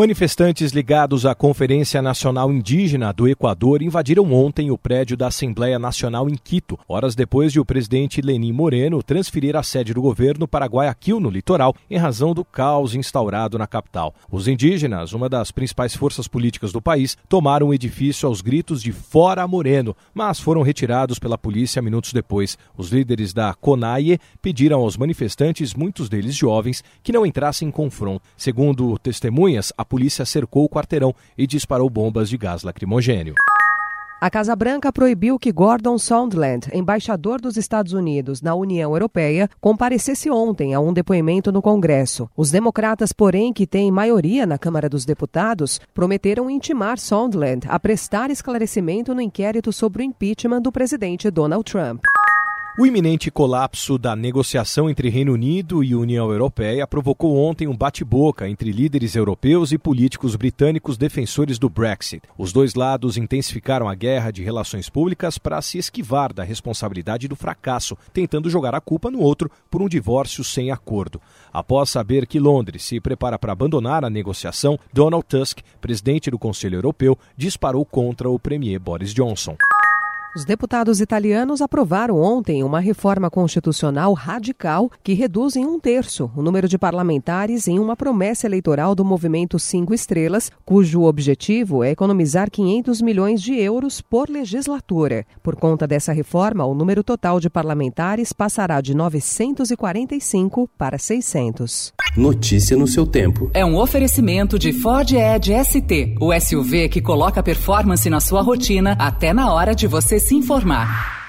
Manifestantes ligados à Conferência Nacional Indígena do Equador invadiram ontem o prédio da Assembleia Nacional em Quito, horas depois de o presidente Lenin Moreno transferir a sede do governo para Guayaquil, no litoral, em razão do caos instaurado na capital. Os indígenas, uma das principais forças políticas do país, tomaram o edifício aos gritos de Fora Moreno, mas foram retirados pela polícia minutos depois. Os líderes da CONAIE pediram aos manifestantes, muitos deles jovens, que não entrassem em confronto. Segundo testemunhas, a polícia cercou o quarteirão e disparou bombas de gás lacrimogênio. A Casa Branca proibiu que Gordon Sondland, embaixador dos Estados Unidos na União Europeia, comparecesse ontem a um depoimento no Congresso. Os democratas, porém, que têm maioria na Câmara dos Deputados, prometeram intimar Sondland a prestar esclarecimento no inquérito sobre o impeachment do presidente Donald Trump. O iminente colapso da negociação entre Reino Unido e União Europeia provocou ontem um bate-boca entre líderes europeus e políticos britânicos defensores do Brexit. Os dois lados intensificaram a guerra de relações públicas para se esquivar da responsabilidade do fracasso, tentando jogar a culpa no outro por um divórcio sem acordo. Após saber que Londres se prepara para abandonar a negociação, Donald Tusk, presidente do Conselho Europeu, disparou contra o premier Boris Johnson. Os deputados italianos aprovaram ontem uma reforma constitucional radical que reduz em um terço o número de parlamentares em uma promessa eleitoral do movimento Cinco Estrelas, cujo objetivo é economizar 500 milhões de euros por legislatura. Por conta dessa reforma, o número total de parlamentares passará de 945 para 600. Notícia no seu tempo. É um oferecimento de Ford Edge ST, o SUV que coloca performance na sua rotina até na hora de você se informar.